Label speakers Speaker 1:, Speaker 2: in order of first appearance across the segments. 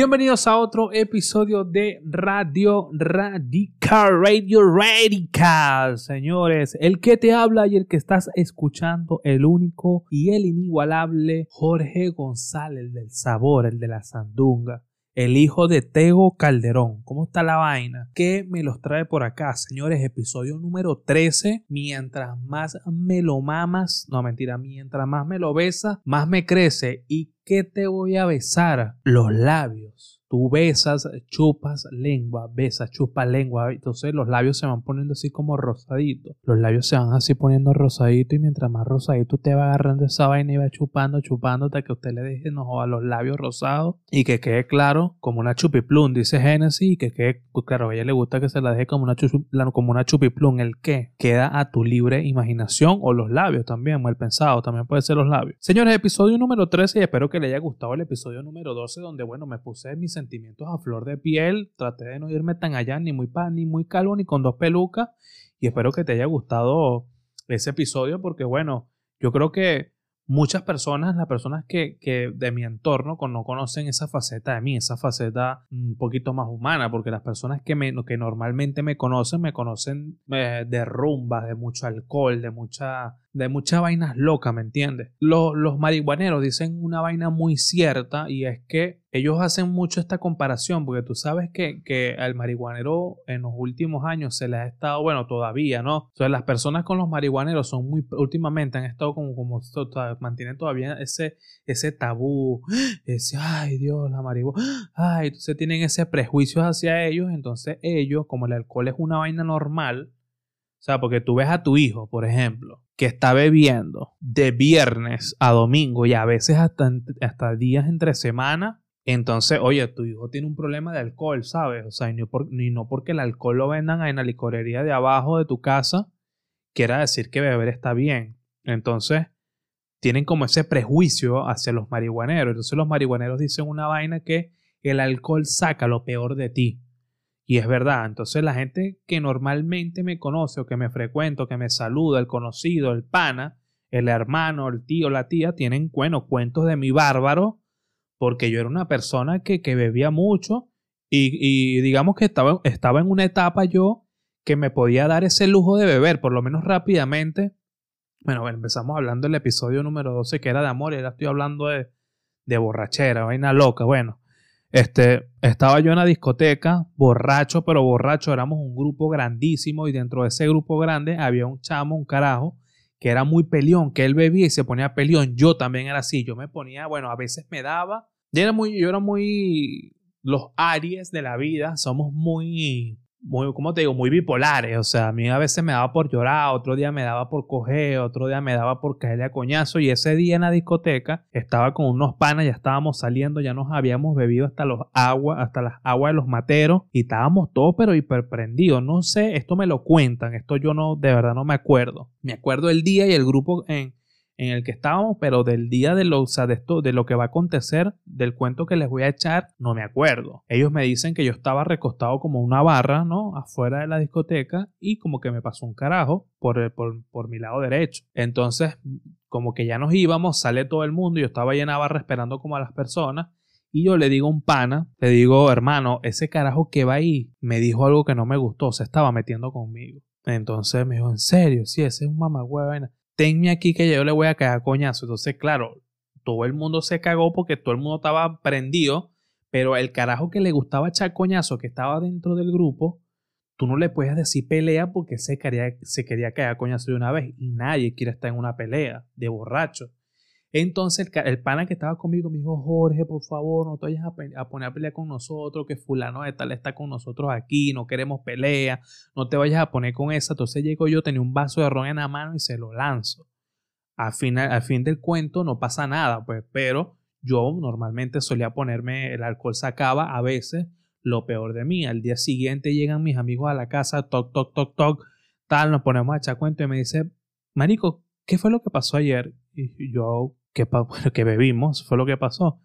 Speaker 1: Bienvenidos a otro episodio de Radio Radical, Radio Radical, señores. El que te habla y el que estás escuchando, el único y el inigualable Jorge González, el del sabor, el de la sandunga el hijo de Tego Calderón. ¿Cómo está la vaina? ¿Qué me los trae por acá, señores? Episodio número 13. Mientras más me lo mamas, no mentira, mientras más me lo besas, más me crece. ¿Y qué te voy a besar? Los labios. Tú besas, chupas lengua, besas, chupas lengua. Entonces los labios se van poniendo así como rosaditos. Los labios se van así poniendo rosaditos y mientras más rosadito te va agarrando esa vaina y va chupando, chupando hasta que usted le deje no, a los labios rosados y que quede claro como una chupiplum, dice Genesis, y que quede, claro, a ella le gusta que se la deje como una, como una chupiplum. ¿El qué? Queda a tu libre imaginación o los labios también, mal pensado, también puede ser los labios. Señores, episodio número 13 y espero que le haya gustado el episodio número 12 donde, bueno, me puse mis sentimientos a flor de piel. Traté de no irme tan allá, ni muy pa, ni muy calvo, ni con dos pelucas. Y espero que te haya gustado ese episodio, porque bueno, yo creo que muchas personas, las personas que, que, de mi entorno no conocen esa faceta de mí, esa faceta un poquito más humana, porque las personas que, me, que normalmente me conocen, me conocen eh, de rumbas, de mucho alcohol, de mucha de muchas vainas locas, ¿me entiendes? Los, los marihuaneros dicen una vaina muy cierta y es que ellos hacen mucho esta comparación porque tú sabes que, que al marihuanero en los últimos años se le ha estado, bueno, todavía, ¿no? O sea, las personas con los marihuaneros son muy, últimamente han estado como, como mantienen todavía ese, ese tabú, ese, ay Dios, la marihuana, ay, entonces tienen ese prejuicio hacia ellos, entonces ellos, como el alcohol es una vaina normal, o sea, porque tú ves a tu hijo, por ejemplo, que está bebiendo de viernes a domingo y a veces hasta, hasta días entre semana, entonces, oye, tu hijo tiene un problema de alcohol, ¿sabes? O sea, y no, no porque el alcohol lo vendan en la licorería de abajo de tu casa, quiera decir que beber está bien. Entonces, tienen como ese prejuicio hacia los marihuaneros. Entonces, los marihuaneros dicen una vaina que el alcohol saca lo peor de ti. Y es verdad, entonces la gente que normalmente me conoce o que me frecuento, que me saluda, el conocido, el pana, el hermano, el tío, la tía, tienen, bueno, cuentos de mi bárbaro, porque yo era una persona que, que bebía mucho y, digamos que estaba, estaba en una etapa yo que me podía dar ese lujo de beber, por lo menos rápidamente. Bueno, empezamos hablando del episodio número 12 que era de amor y ahora estoy hablando de, de borrachera, vaina loca. Bueno, este, estaba yo en la discoteca, borracho, pero borracho, éramos un grupo grandísimo y dentro de ese grupo grande había un chamo, un carajo, que era muy peleón, que él bebía y se ponía peleón. Yo también era así, yo me ponía, bueno, a veces me daba, yo era muy, yo era muy, los Aries de la vida somos muy, muy, ¿cómo te digo? Muy bipolares. O sea, a mí a veces me daba por llorar, otro día me daba por coger, otro día me daba por caerle a coñazo. Y ese día en la discoteca estaba con unos panas, ya estábamos saliendo, ya nos habíamos bebido hasta los aguas, hasta las aguas de los materos y estábamos todos pero hiperprendidos. No sé, esto me lo cuentan, esto yo no, de verdad no me acuerdo. Me acuerdo el día y el grupo en, en el que estábamos, pero del día de lo, de esto, de lo que va a acontecer, del cuento que les voy a echar, no me acuerdo. Ellos me dicen que yo estaba recostado como una barra, ¿no? Afuera de la discoteca y como que me pasó un carajo por, por, por mi lado derecho. Entonces, como que ya nos íbamos, sale todo el mundo, yo estaba ahí en la barra esperando como a las personas. Y yo le digo a un pana, le digo, hermano, ese carajo que va ahí me dijo algo que no me gustó, se estaba metiendo conmigo. Entonces me dijo, ¿en serio? Sí, ese es un mamagüeva tenme aquí que yo le voy a cagar coñazo. Entonces, claro, todo el mundo se cagó porque todo el mundo estaba prendido, pero el carajo que le gustaba echar coñazo que estaba dentro del grupo, tú no le puedes decir pelea porque se quería, se quería cagar coñazo de una vez y nadie quiere estar en una pelea de borracho. Entonces el, pana que estaba conmigo me dijo, Jorge, por favor, no te vayas a, poner a pelear con nosotros, que fulano de tal está con nosotros aquí, no queremos pelea, no te vayas a poner con esa. Entonces llego yo, tenía un vaso de ron en la mano y se lo lanzo. Al fin, al fin del cuento no pasa nada, pues, pero yo normalmente solía ponerme, el alcohol sacaba a veces lo peor de mí. Al día siguiente llegan mis amigos a la casa, toc, toc, toc, toc, tal, nos ponemos a echar cuento y me dice, Marico, ¿qué fue lo que pasó ayer? Y yo, que, que bebimos, fue lo que pasó.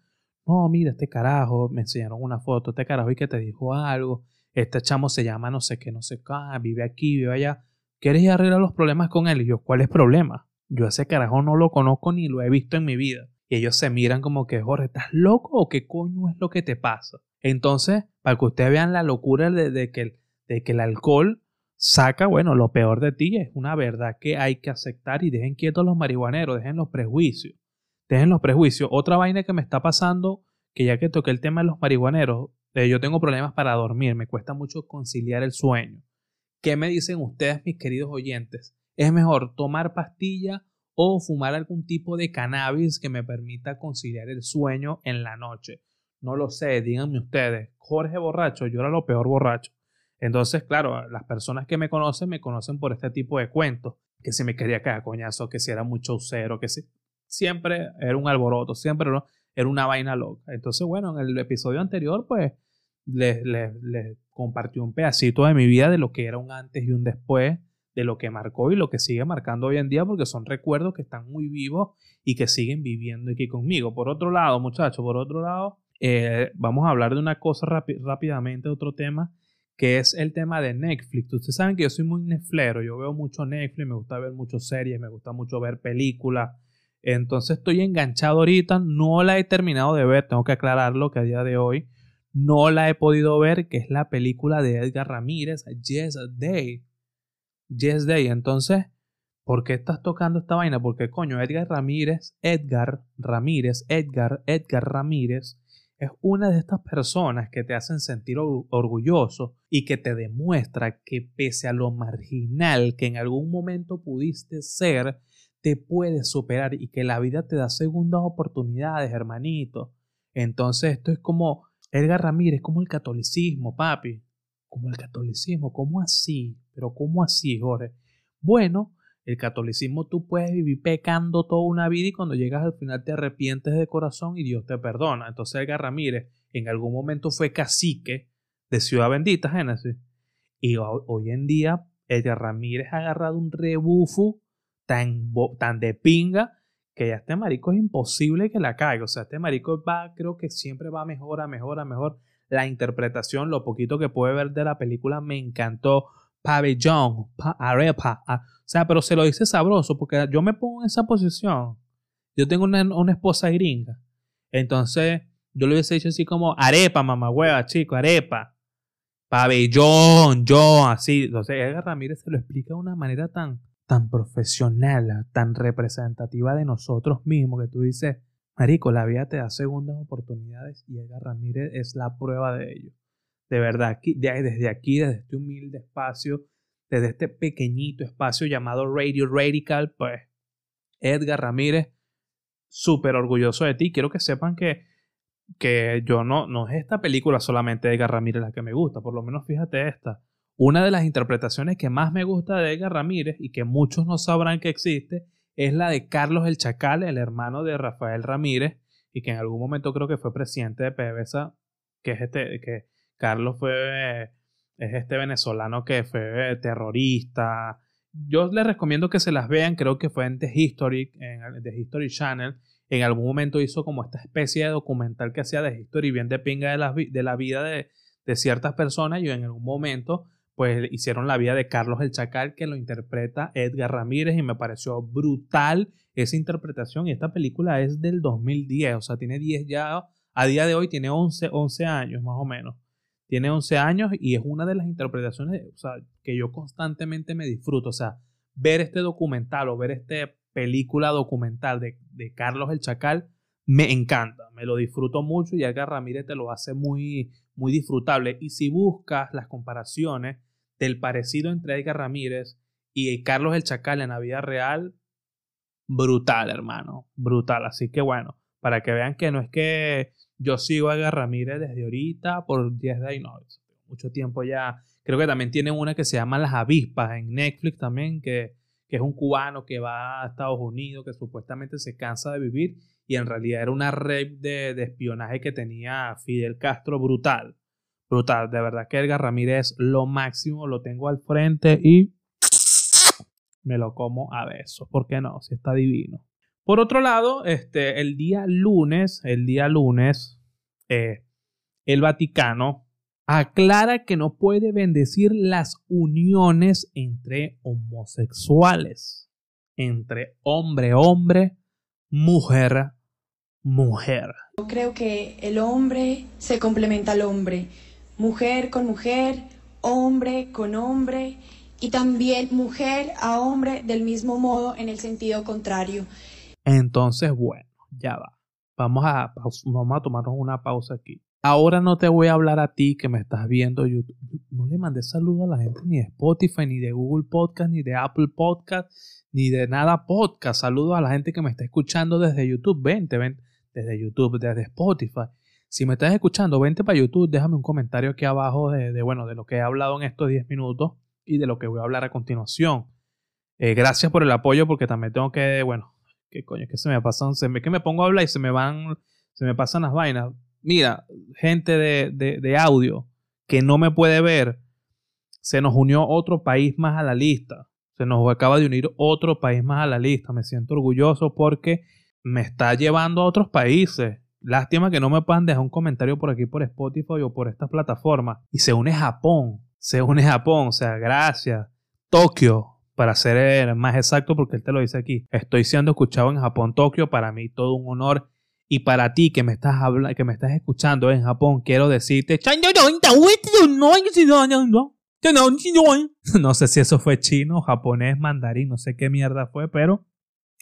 Speaker 1: No, mira, este carajo, me enseñaron una foto, este carajo y que te dijo algo, este chamo se llama no sé qué, no sé qué, ah, vive aquí, vive allá. ¿Quieres ir arreglar los problemas con él? Y yo, ¿cuál es el problema? Yo ese carajo no lo conozco ni lo he visto en mi vida. Y ellos se miran como que, Jorge, ¿estás loco o qué coño es lo que te pasa? Entonces, para que ustedes vean la locura de, que, de que el alcohol saca, bueno, lo peor de ti es una verdad que hay que aceptar y dejen quietos los marihuaneros, dejen los prejuicios, dejen los prejuicios. Otra vaina que me está pasando, que ya que toqué el tema de los marihuaneros, eh, yo tengo problemas para dormir, me cuesta mucho conciliar el sueño. ¿Qué me dicen ustedes, mis queridos oyentes? ¿Es mejor tomar pastilla o fumar algún tipo de cannabis que me permita conciliar el sueño en la noche? No lo sé, díganme ustedes. Jorge borracho, yo era lo peor borracho. Entonces, claro, las personas que me conocen me conocen por este tipo de cuentos, que se me quería caer coñazo, que si era mucho cero, que si, siempre era un alboroto, siempre era una vaina loca. Entonces, bueno, en el episodio anterior, pues, les, les, les compartí un pedacito de mi vida de lo que era un antes y un después, de lo que marcó y lo que sigue marcando hoy en día, porque son recuerdos que están muy vivos y que siguen viviendo aquí conmigo. Por otro lado, muchachos, por otro lado, eh, vamos a hablar de una cosa rápidamente, otro tema que es el tema de Netflix. Ustedes saben que yo soy muy Netflero, yo veo mucho Netflix, me gusta ver muchas series, me gusta mucho ver películas. Entonces estoy enganchado ahorita, no la he terminado de ver, tengo que aclararlo que a día de hoy no la he podido ver, que es la película de Edgar Ramírez, Yes Day. Yes Day. Entonces, ¿por qué estás tocando esta vaina? Porque coño, Edgar Ramírez, Edgar Ramírez, Edgar, Edgar Ramírez es una de estas personas que te hacen sentir orgulloso y que te demuestra que pese a lo marginal que en algún momento pudiste ser, te puedes superar y que la vida te da segundas oportunidades, hermanito. Entonces esto es como Edgar Ramírez, como el catolicismo, papi. Como el catolicismo, ¿cómo así? Pero ¿cómo así, Jorge? Bueno, el catolicismo tú puedes vivir pecando toda una vida y cuando llegas al final te arrepientes de corazón y Dios te perdona. Entonces Edgar Ramírez en algún momento fue cacique de Ciudad Bendita, Génesis. Y hoy en día Edgar Ramírez ha agarrado un rebufo tan, de pinga que ya este marico es imposible que la caiga. O sea, este marico va, creo que siempre va mejor, a mejor, a mejor. La interpretación, lo poquito que puede ver de la película me encantó pabellón, arepa. o sea, pero se lo dice sabroso porque yo me pongo en esa posición. Yo tengo una, esposa gringa. Entonces, yo le hubiese dicho así como arepa, mamá hueva, chico, arepa. Pabellón, yo, así. Entonces, Edgar Ramírez se lo explica de una manera tan, tan profesional, tan representativa de nosotros mismos, que tú dices, Marico, la vida te da segundas oportunidades y Edgar Ramírez es la prueba de ello de verdad, aquí, desde aquí, desde este humilde espacio, desde este pequeñito espacio llamado Radio Radical, pues Edgar Ramírez, súper orgulloso de ti. Quiero que sepan que, que yo no, no es esta película solamente Edgar Ramírez la que me gusta, por lo menos fíjate esta. Una de las interpretaciones que más me gusta de Edgar Ramírez y que muchos no sabrán que existe es la de Carlos el Chacal, el hermano de Rafael Ramírez, y que en algún momento creo que fue presidente de PDVSA, que es este, que Carlos fue, es este venezolano que fue terrorista. Yo les recomiendo que se las vean, creo que fue en The History, en The History Channel. En algún momento hizo como esta especie de documental que hacía de History, bien de pinga de la, de la vida de, de ciertas personas. Y en algún momento, pues hicieron la vida de Carlos el Chacal, que lo interpreta Edgar Ramírez, y me pareció brutal esa interpretación. Y esta película es del 2010, o sea, tiene 10 ya, a día de hoy tiene 11, 11 años más o menos tiene 11 años y es una de las interpretaciones o sea, que yo constantemente me disfruto. O sea, ver este documental o ver esta película documental de, de, Carlos el Chacal me encanta, me lo disfruto mucho y Edgar Ramírez te lo hace muy, muy disfrutable. Y si buscas las comparaciones del parecido entre Edgar Ramírez y Carlos el Chacal en la vida real, brutal, hermano, brutal. Así que bueno, para que vean que no es que yo sigo a Edgar Ramírez desde ahorita por 10 Day no, mucho tiempo ya. Creo que también tiene una que se llama Las Avispas en Netflix también, que, que es un cubano que va a Estados Unidos, que supuestamente se cansa de vivir y en realidad era una red de, de espionaje que tenía Fidel Castro brutal. Brutal, de verdad que Edgar Ramírez lo máximo, lo tengo al frente y me lo como a besos. ¿Por qué no? Si está divino. Por otro lado, este, el día lunes, el día lunes, eh, el Vaticano aclara que no puede bendecir las uniones entre homosexuales, entre hombre, hombre, mujer, mujer.
Speaker 2: Yo creo que el hombre se complementa al hombre, mujer con mujer, hombre con hombre y también mujer a hombre del mismo modo en el sentido contrario.
Speaker 1: Entonces, bueno, ya va. Vamos a, vamos a tomarnos una pausa aquí. Ahora no te voy a hablar a ti que me estás viendo YouTube. No le mandé saludo a la gente ni de Spotify, ni de Google Podcast, ni de Apple Podcast, ni de nada podcast. Saludos a la gente que me está escuchando desde YouTube. Vente, ven, desde YouTube, desde Spotify. Si me estás escuchando, vente para YouTube, déjame un comentario aquí abajo de, bueno, de lo que he hablado en estos 10 minutos y de lo que voy a hablar a continuación. Eh, gracias por el apoyo porque también tengo que, bueno, qué coño, que se me pasan, se me, que me pongo a hablar y se me van, se me pasan las vainas. Mira, gente de, de audio que no me puede ver, se nos unió otro país más a la lista. Se nos acaba de unir otro país más a la lista. Me siento orgulloso porque me está llevando a otros países. Lástima que no me puedan dejar un comentario por aquí por Spotify o por estas plataformas. Y se une Japón. Se une Japón. O sea, gracias. Tokio, para ser más exacto, porque él te lo dice aquí. Estoy siendo escuchado en Japón, Tokio. Para mí todo un honor. Y para ti que me estás que me estás escuchando en Japón, quiero decirte. No sé si eso fue chino, japonés, mandarín, no sé qué mierda fue, pero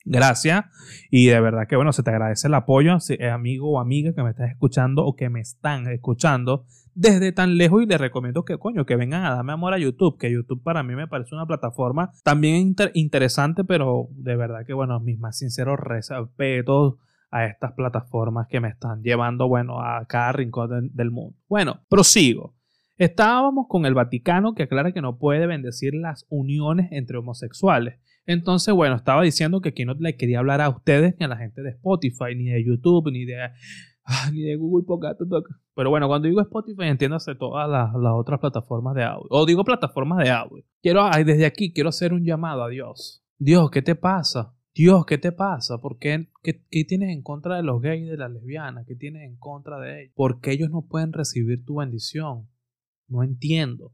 Speaker 1: gracias. Y de verdad que bueno, se te agradece el apoyo, eh, amigo o amiga que me estás escuchando o que me están escuchando desde tan lejos y les recomiendo que coño, que vengan a darme amor a YouTube, que YouTube para mí me parece una plataforma también interesante, pero de verdad que bueno, mis más sinceros respetos a estas plataformas que me están llevando, bueno, a cada rincón del mundo. Bueno, prosigo. Estábamos con el Vaticano que aclara que no puede bendecir las uniones entre homosexuales. Entonces, bueno, estaba diciendo que aquí no le quería hablar a ustedes ni a la gente de Spotify, ni de YouTube, ni de, ah, ni de Google Podcast. Pero bueno, cuando digo Spotify, entiéndase todas las, otras plataformas de audio. O digo plataformas de audio. Quiero, desde aquí, quiero hacer un llamado a Dios. Dios, ¿qué te pasa? Dios, ¿qué te pasa? ¿Por qué, qué, qué, tienes en contra de los gays y de las lesbianas? ¿Qué tienes en contra de ellos? ¿Por qué ellos no pueden recibir tu bendición? No entiendo.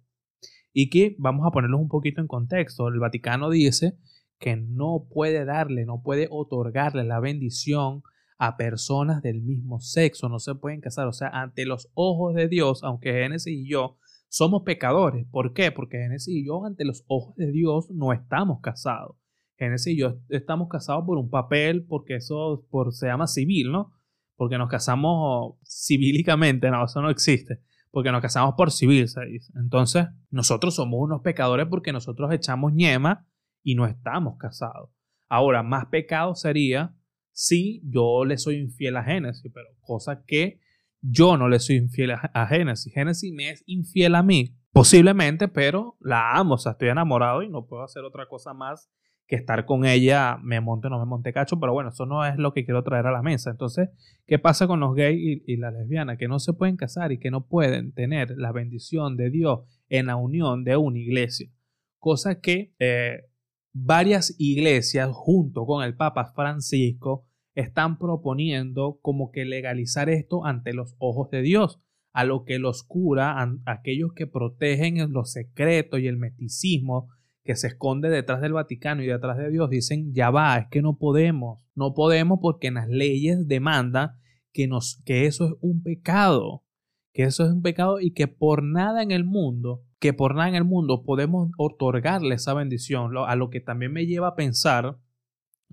Speaker 1: Y que vamos a ponerlos un poquito en contexto. El Vaticano dice que no puede darle, no puede otorgarle la bendición a personas del mismo sexo, no se pueden casar. O sea, ante los ojos de Dios, aunque Génesis y yo somos pecadores. ¿Por qué? Porque Génesis y yo, ante los ojos de Dios, no estamos casados. Génesis y yo estamos casados por un papel, porque eso por, se llama civil, ¿no? Porque nos casamos civílicamente, no, eso no existe porque nos casamos por civil, se dice. Entonces, nosotros somos unos pecadores porque nosotros echamos ñema y no estamos casados. Ahora, más pecado sería si yo le soy infiel a Génesis, pero cosa que yo no le soy infiel a Génesis. Génesis me es infiel a mí, posiblemente, pero la amo, o sea, estoy enamorado y no puedo hacer otra cosa más que estar con ella, me monte o no me monte cacho, pero bueno, eso no es lo que quiero traer a la mesa. Entonces, ¿qué pasa con los gays y, las lesbianas? Que no se pueden casar y que no pueden tener la bendición de Dios en la unión de una iglesia. Cosa que eh, varias iglesias, junto con el Papa Francisco, están proponiendo como que legalizar esto ante los ojos de Dios, a lo que los cura, a aquellos que protegen los secretos y el meticismo que se esconde detrás del Vaticano y detrás de Dios dicen, ya va, es que no podemos, no podemos porque en las leyes demandan que, nos, que eso es un pecado, que eso es un pecado y que por nada en el mundo, que por nada en el mundo podemos otorgarle esa bendición, a lo que también me lleva a pensar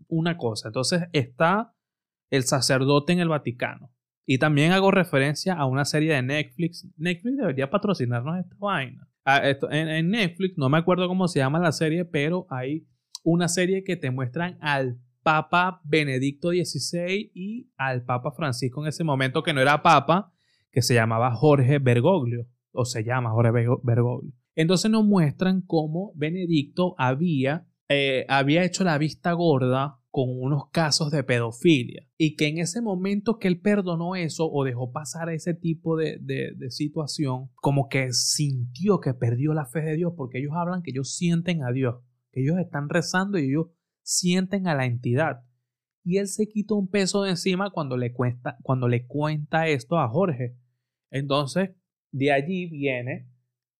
Speaker 1: una cosa. Entonces está el sacerdote en el Vaticano. Y también hago referencia a una serie de Netflix. Netflix debería patrocinarnos esta vaina. Ah, en, Netflix, no me acuerdo cómo se llama la serie, pero hay una serie que te muestran al Papa Benedicto XVI y al Papa Francisco en ese momento, que no era Papa, que se llamaba Jorge Bergoglio, o se llama Jorge Bergoglio. Entonces nos muestran cómo Benedicto había, eh, había hecho la vista gorda con unos casos de pedofilia y que en ese momento que él perdonó eso o dejó pasar ese tipo de, de, situación, como que sintió que perdió la fe de Dios porque ellos hablan que ellos sienten a Dios, que ellos están rezando y ellos sienten a la entidad. Y él se quitó un peso de encima cuando le, cuenta, cuando le cuenta esto a Jorge. Entonces, de allí viene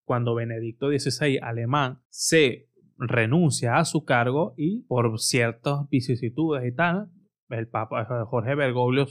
Speaker 1: cuando Benedicto XVI, alemán, se renuncia a su cargo y por ciertas vicisitudes y tal, el Papa Jorge Bergoglio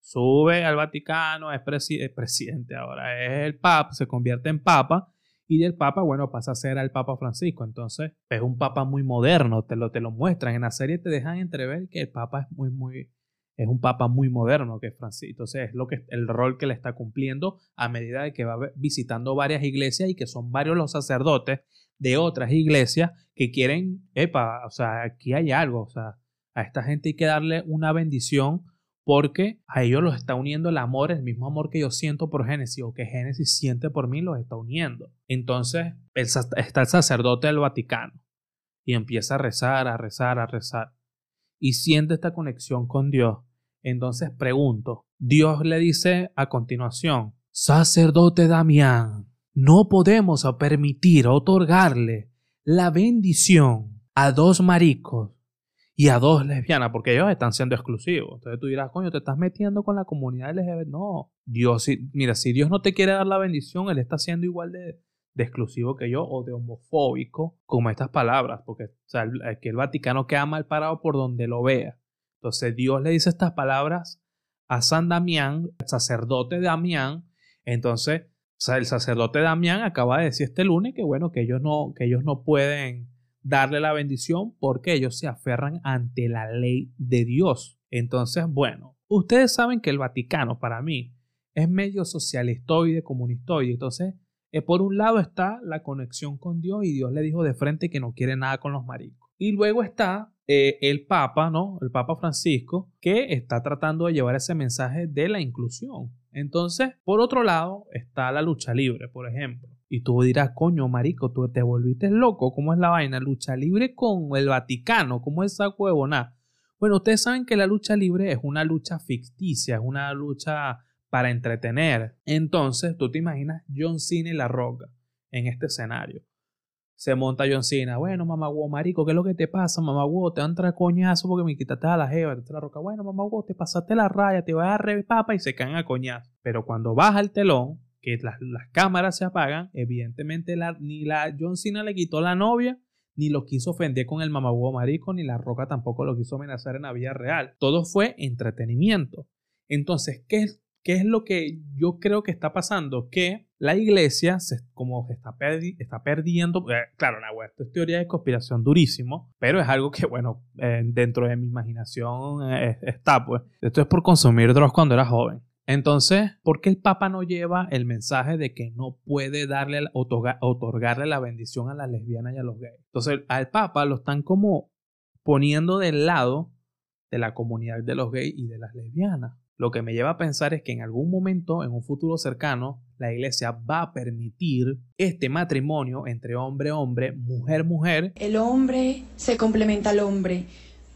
Speaker 1: sube al Vaticano, es, presidente ahora, es el Papa, se convierte en Papa y del Papa, bueno, pasa a ser al Papa Francisco. Entonces, es un Papa muy moderno, te lo, te lo muestran. En la serie te dejan entrever que el Papa es muy, muy, es un Papa muy moderno que es Francisco. Entonces, es lo que, el rol que le está cumpliendo a medida de que va visitando varias iglesias y que son varios los sacerdotes de otras iglesias que quieren, epa, o sea, aquí hay algo, o sea, a esta gente hay que darle una bendición porque a ellos los está uniendo el amor, el mismo amor que yo siento por Génesis o que Génesis siente por mí, los está uniendo. Entonces está el sacerdote del Vaticano y empieza a rezar, a rezar, a rezar y siente esta conexión con Dios. Entonces pregunto, Dios le dice a continuación, sacerdote Damián, no podemos permitir otorgarle la bendición a dos maricos y a dos lesbianas, porque ellos están siendo exclusivos. Entonces tú dirás, coño, te estás metiendo con la comunidad LGBT. No, Dios, mira, si Dios no te quiere dar la bendición, Él está siendo igual de, exclusivo que yo o de homofóbico como estas palabras, porque o sea, el, el Vaticano queda mal parado por donde lo vea. Entonces Dios le dice estas palabras a San Damián, el sacerdote Damián. Entonces, el sacerdote Damián acaba de decir este lunes que bueno, que ellos no, que ellos no pueden darle la bendición porque ellos se aferran ante la ley de Dios. Entonces, bueno, ustedes saben que el Vaticano para mí es medio socialistoide, comunistoide. Entonces, eh, por un lado está la conexión con Dios y Dios le dijo de frente que no quiere nada con los maricos. Y luego está eh, el Papa, ¿no? El Papa Francisco, que está tratando de llevar ese mensaje de la inclusión. Entonces, por otro lado, está la lucha libre, por ejemplo. Y tú dirás, coño, marico, tú te volviste loco. ¿Cómo es la vaina? Lucha libre con el Vaticano. ¿Cómo es esa huevona? Bueno, ustedes saben que la lucha libre es una lucha ficticia, es una lucha para entretener. Entonces, tú te imaginas John Cena y La Roca en este escenario. Se monta John Cena. Bueno, mamá marico, ¿qué es lo que te pasa, mamá Te van a entrar coñazo porque me quitaste a la jeva, te la roca. Bueno, mamá te pasaste la raya, te voy a dar papa y se caen a coñazo. Pero cuando baja el telón, que las, cámaras se apagan, evidentemente ni la John Cena le quitó la novia, ni lo quiso ofender con el mamagüo marico, ni la roca tampoco lo quiso amenazar en la vida real. Todo fue entretenimiento. Entonces, ¿qué es, qué es lo que yo creo que está pasando? Que la iglesia, se, como está, perdiendo, eh, claro, la esto es teoría de conspiración durísimo, pero es algo que, bueno, eh, dentro de mi imaginación eh, está, pues. Esto es por consumir drogas cuando era joven. Entonces, ¿por qué el Papa no lleva el mensaje de que no puede darle, otorgarle la bendición a las lesbianas y a los gays? Entonces, al Papa lo están como poniendo del lado de la comunidad de los gays y de las lesbianas. Lo que me lleva a pensar es que en algún momento, en un futuro cercano, la iglesia va a permitir este matrimonio entre hombre-hombre, mujer-mujer.
Speaker 2: El hombre se complementa al hombre,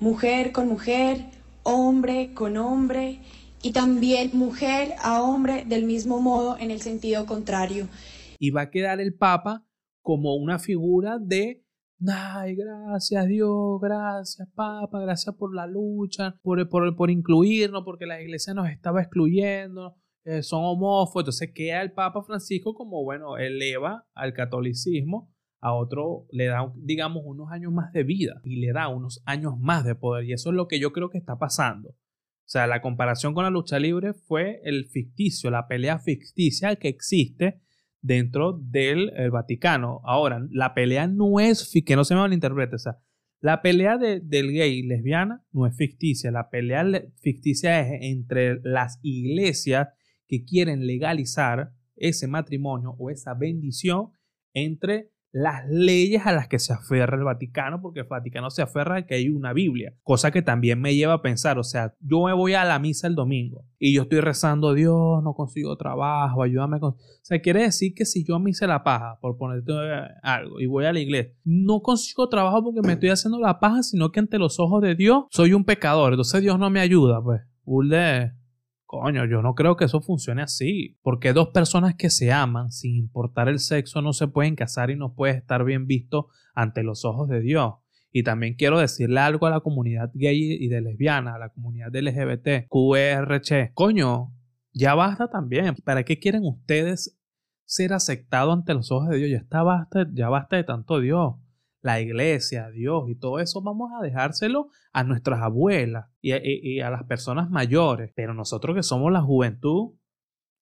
Speaker 2: mujer con mujer, hombre con hombre y también mujer a hombre del mismo modo en el sentido contrario.
Speaker 1: Y va a quedar el Papa como una figura de, ay, gracias Dios, gracias Papa, gracias por la lucha, por, por, por incluirnos, porque la iglesia nos estaba excluyendo, eh, son homófobos. Entonces queda el Papa Francisco como, bueno, eleva al catolicismo a otro le da, digamos, unos años más de vida y le da unos años más de poder. Y eso es lo que yo creo que está pasando. O sea, la comparación con la lucha libre fue el ficticio, la pelea ficticia que existe dentro del Vaticano. Ahora, la pelea no es, que no se me malinterprete, o sea, la pelea de, del gay y lesbiana no es ficticia, la pelea ficticia es entre las iglesias que quieren legalizar ese matrimonio o esa bendición entre las leyes a las que se aferra el Vaticano, porque el Vaticano se aferra a que hay una Biblia, cosa que también me lleva a pensar, o sea, yo me voy a la misa el domingo y yo estoy rezando, Dios, no consigo trabajo, ayúdame con... O sea, quiere decir que si yo me hice la paja, por ponerte algo, y voy a la iglesia, no consigo trabajo porque me estoy haciendo la paja, sino que ante los ojos de Dios soy un pecador, entonces Dios no me ayuda, pues. Urde, Coño, yo no creo que eso funcione así. Porque dos personas que se aman, sin importar el sexo, no se pueden casar y no puede estar bien visto ante los ojos de Dios. Y también quiero decirle algo a la comunidad gay y de lesbiana, a la comunidad LGBT, QRC. Coño, ya basta también. ¿Para qué quieren ustedes ser aceptados ante los ojos de Dios? Ya está basta, ya basta de tanto Dios. La iglesia, Dios y todo eso vamos a dejárselo a nuestras abuelas y a, las personas mayores. Pero nosotros que somos la juventud,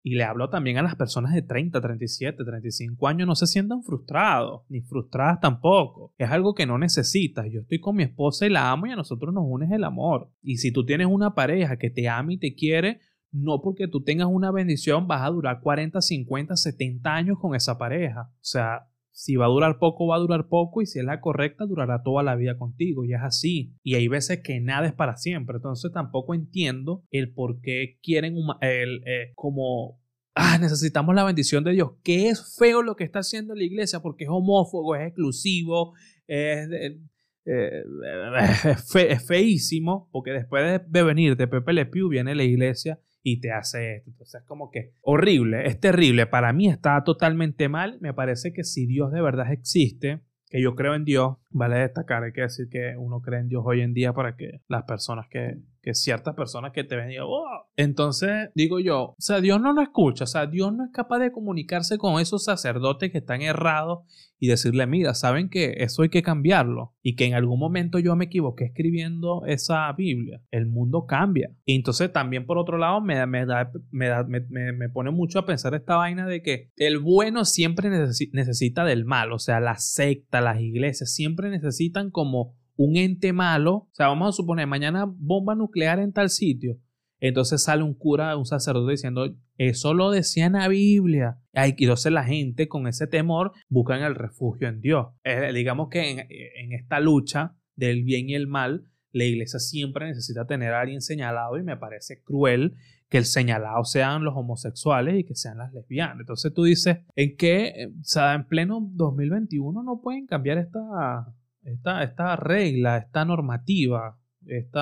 Speaker 1: y le hablo también a las personas de 30, 37, 35 años, no se sientan frustrados, ni frustradas tampoco. Es algo que no necesitas. Yo estoy con mi esposa y la amo y a nosotros nos unes el amor. Y si tú tienes una pareja que te ama y te quiere, no porque tú tengas una bendición vas a durar 40, 50, 70 años con esa pareja. O sea, si va a durar poco, va a durar poco y si es la correcta, durará toda la vida contigo y es así. Y hay veces que nada es para siempre. Entonces tampoco entiendo el por qué quieren eh, como... Ah, necesitamos la bendición de Dios. Que es feo lo que está haciendo la iglesia porque es homófobo, es exclusivo, es, eh, es, feísimo, porque después de, venir de Pepe Le Pew viene la iglesia y te hace esto. Entonces es como que horrible, es terrible. Para mí está totalmente mal. Me parece que si Dios de verdad existe, que yo creo en Dios, vale destacar, hay que decir que uno cree en Dios hoy en día para que las personas que, que ciertas personas que te ven y oh". entonces digo yo, o sea, Dios no nos escucha, o sea, Dios no es capaz de comunicarse con esos sacerdotes que están errados y decirle, mira, saben que eso hay que cambiarlo y que en algún momento yo me equivoqué escribiendo esa Biblia. El mundo cambia. Y entonces también por otro lado me, me, da, me, da, me, me, pone mucho a pensar esta vaina de que el bueno siempre necesita del mal, o sea, la secta, las iglesias siempre necesitan como un ente malo, o sea, vamos a suponer mañana bomba nuclear en tal sitio, entonces sale un cura, un sacerdote diciendo, eso lo decía en la Biblia. Y entonces la gente con ese temor buscan el refugio en Dios. digamos que en, esta lucha del bien y el mal, la iglesia siempre necesita tener a alguien señalado y me parece cruel que el señalado sean los homosexuales y que sean las lesbianas. Entonces tú dices, ¿en qué, o sea, en pleno 2021 no pueden cambiar esta, esta, esta regla, esta normativa? este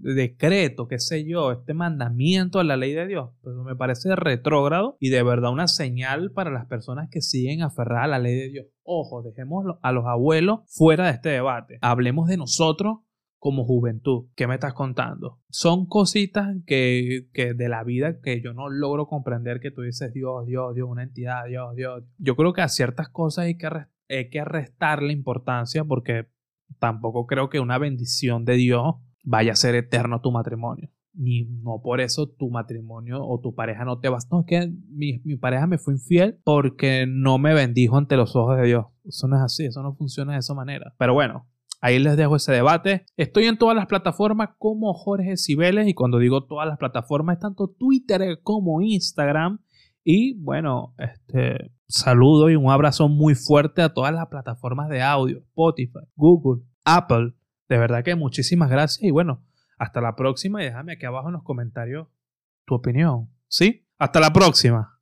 Speaker 1: decreto, qué sé yo, este mandamiento a la ley de Dios, pues me parece retrógrado y de verdad una señal para las personas que siguen aferradas a la ley de Dios. Ojo, dejemos a los abuelos fuera de este debate. Hablemos de nosotros como juventud. ¿Qué me estás contando? Son cositas que, que, de la vida que yo no logro comprender que tú dices Dios, Dios, Dios, una entidad, Dios, Dios. Yo creo que a ciertas cosas hay que, hay que restarle importancia porque tampoco creo que una bendición de Dios vaya a ser eterno tu matrimonio. Ni no por eso tu matrimonio o tu pareja no te va. No, es que mi, mi pareja me fue infiel porque no me bendijo ante los ojos de Dios. Eso no es así, eso no funciona de esa manera. Pero bueno, Ahí les dejo ese debate. Estoy en todas las plataformas como Jorge Cibeles y cuando digo todas las plataformas, tanto Twitter como Instagram. Y bueno, este saludo y un abrazo muy fuerte a todas las plataformas de audio, Spotify, Google, Apple. De verdad que muchísimas gracias y bueno, hasta la próxima y déjame aquí abajo en los comentarios tu opinión. ¿Sí? Hasta la próxima.